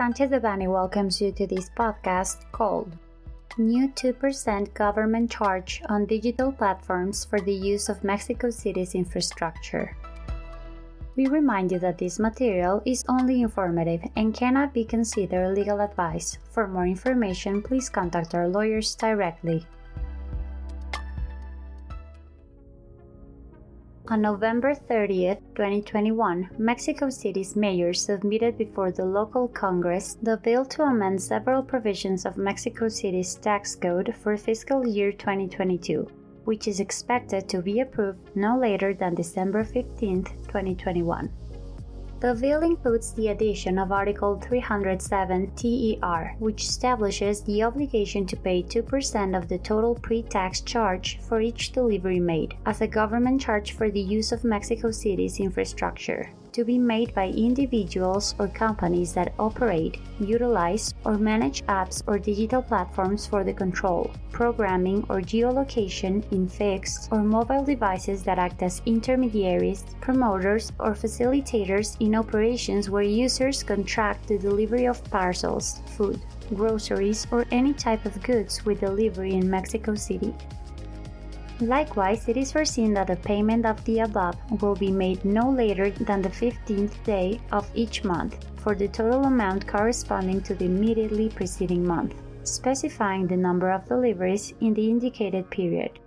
Sanchez Devanny welcomes you to this podcast called New 2% Government Charge on Digital Platforms for the Use of Mexico City's Infrastructure. We remind you that this material is only informative and cannot be considered legal advice. For more information, please contact our lawyers directly. On November 30, 2021, Mexico City's mayor submitted before the local Congress the bill to amend several provisions of Mexico City's tax code for fiscal year 2022, which is expected to be approved no later than December 15, 2021. The bill includes the addition of Article 307 TER, which establishes the obligation to pay 2% of the total pre tax charge for each delivery made, as a government charge for the use of Mexico City's infrastructure to be made by individuals or companies that operate, utilize, or manage apps or digital platforms for the control, programming, or geolocation in fixed or mobile devices that act as intermediaries, promoters, or facilitators in operations where users contract the delivery of parcels, food, groceries, or any type of goods with delivery in Mexico City. Likewise, it is foreseen that the payment of the above will be made no later than the 15th day of each month for the total amount corresponding to the immediately preceding month, specifying the number of deliveries in the indicated period.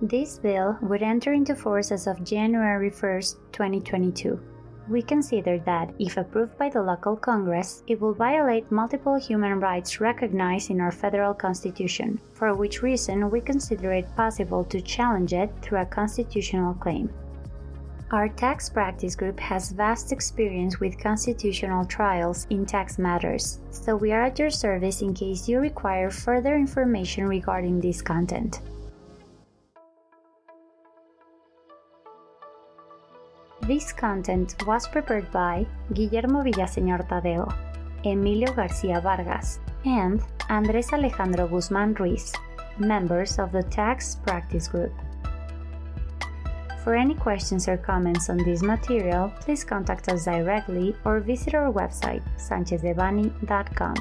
This bill would enter into force as of January 1, 2022 we consider that, if approved by the local Congress, it will violate multiple human rights recognized in our federal constitution, for which reason we consider it possible to challenge it through a constitutional claim. Our tax practice group has vast experience with constitutional trials in tax matters, so we are at your service in case you require further information regarding this content. This content was prepared by Guillermo Villaseñor Tadeo, Emilio Garcia Vargas, and Andres Alejandro Guzman Ruiz, members of the Tax Practice Group. For any questions or comments on this material, please contact us directly or visit our website, sanchezdevanny.com.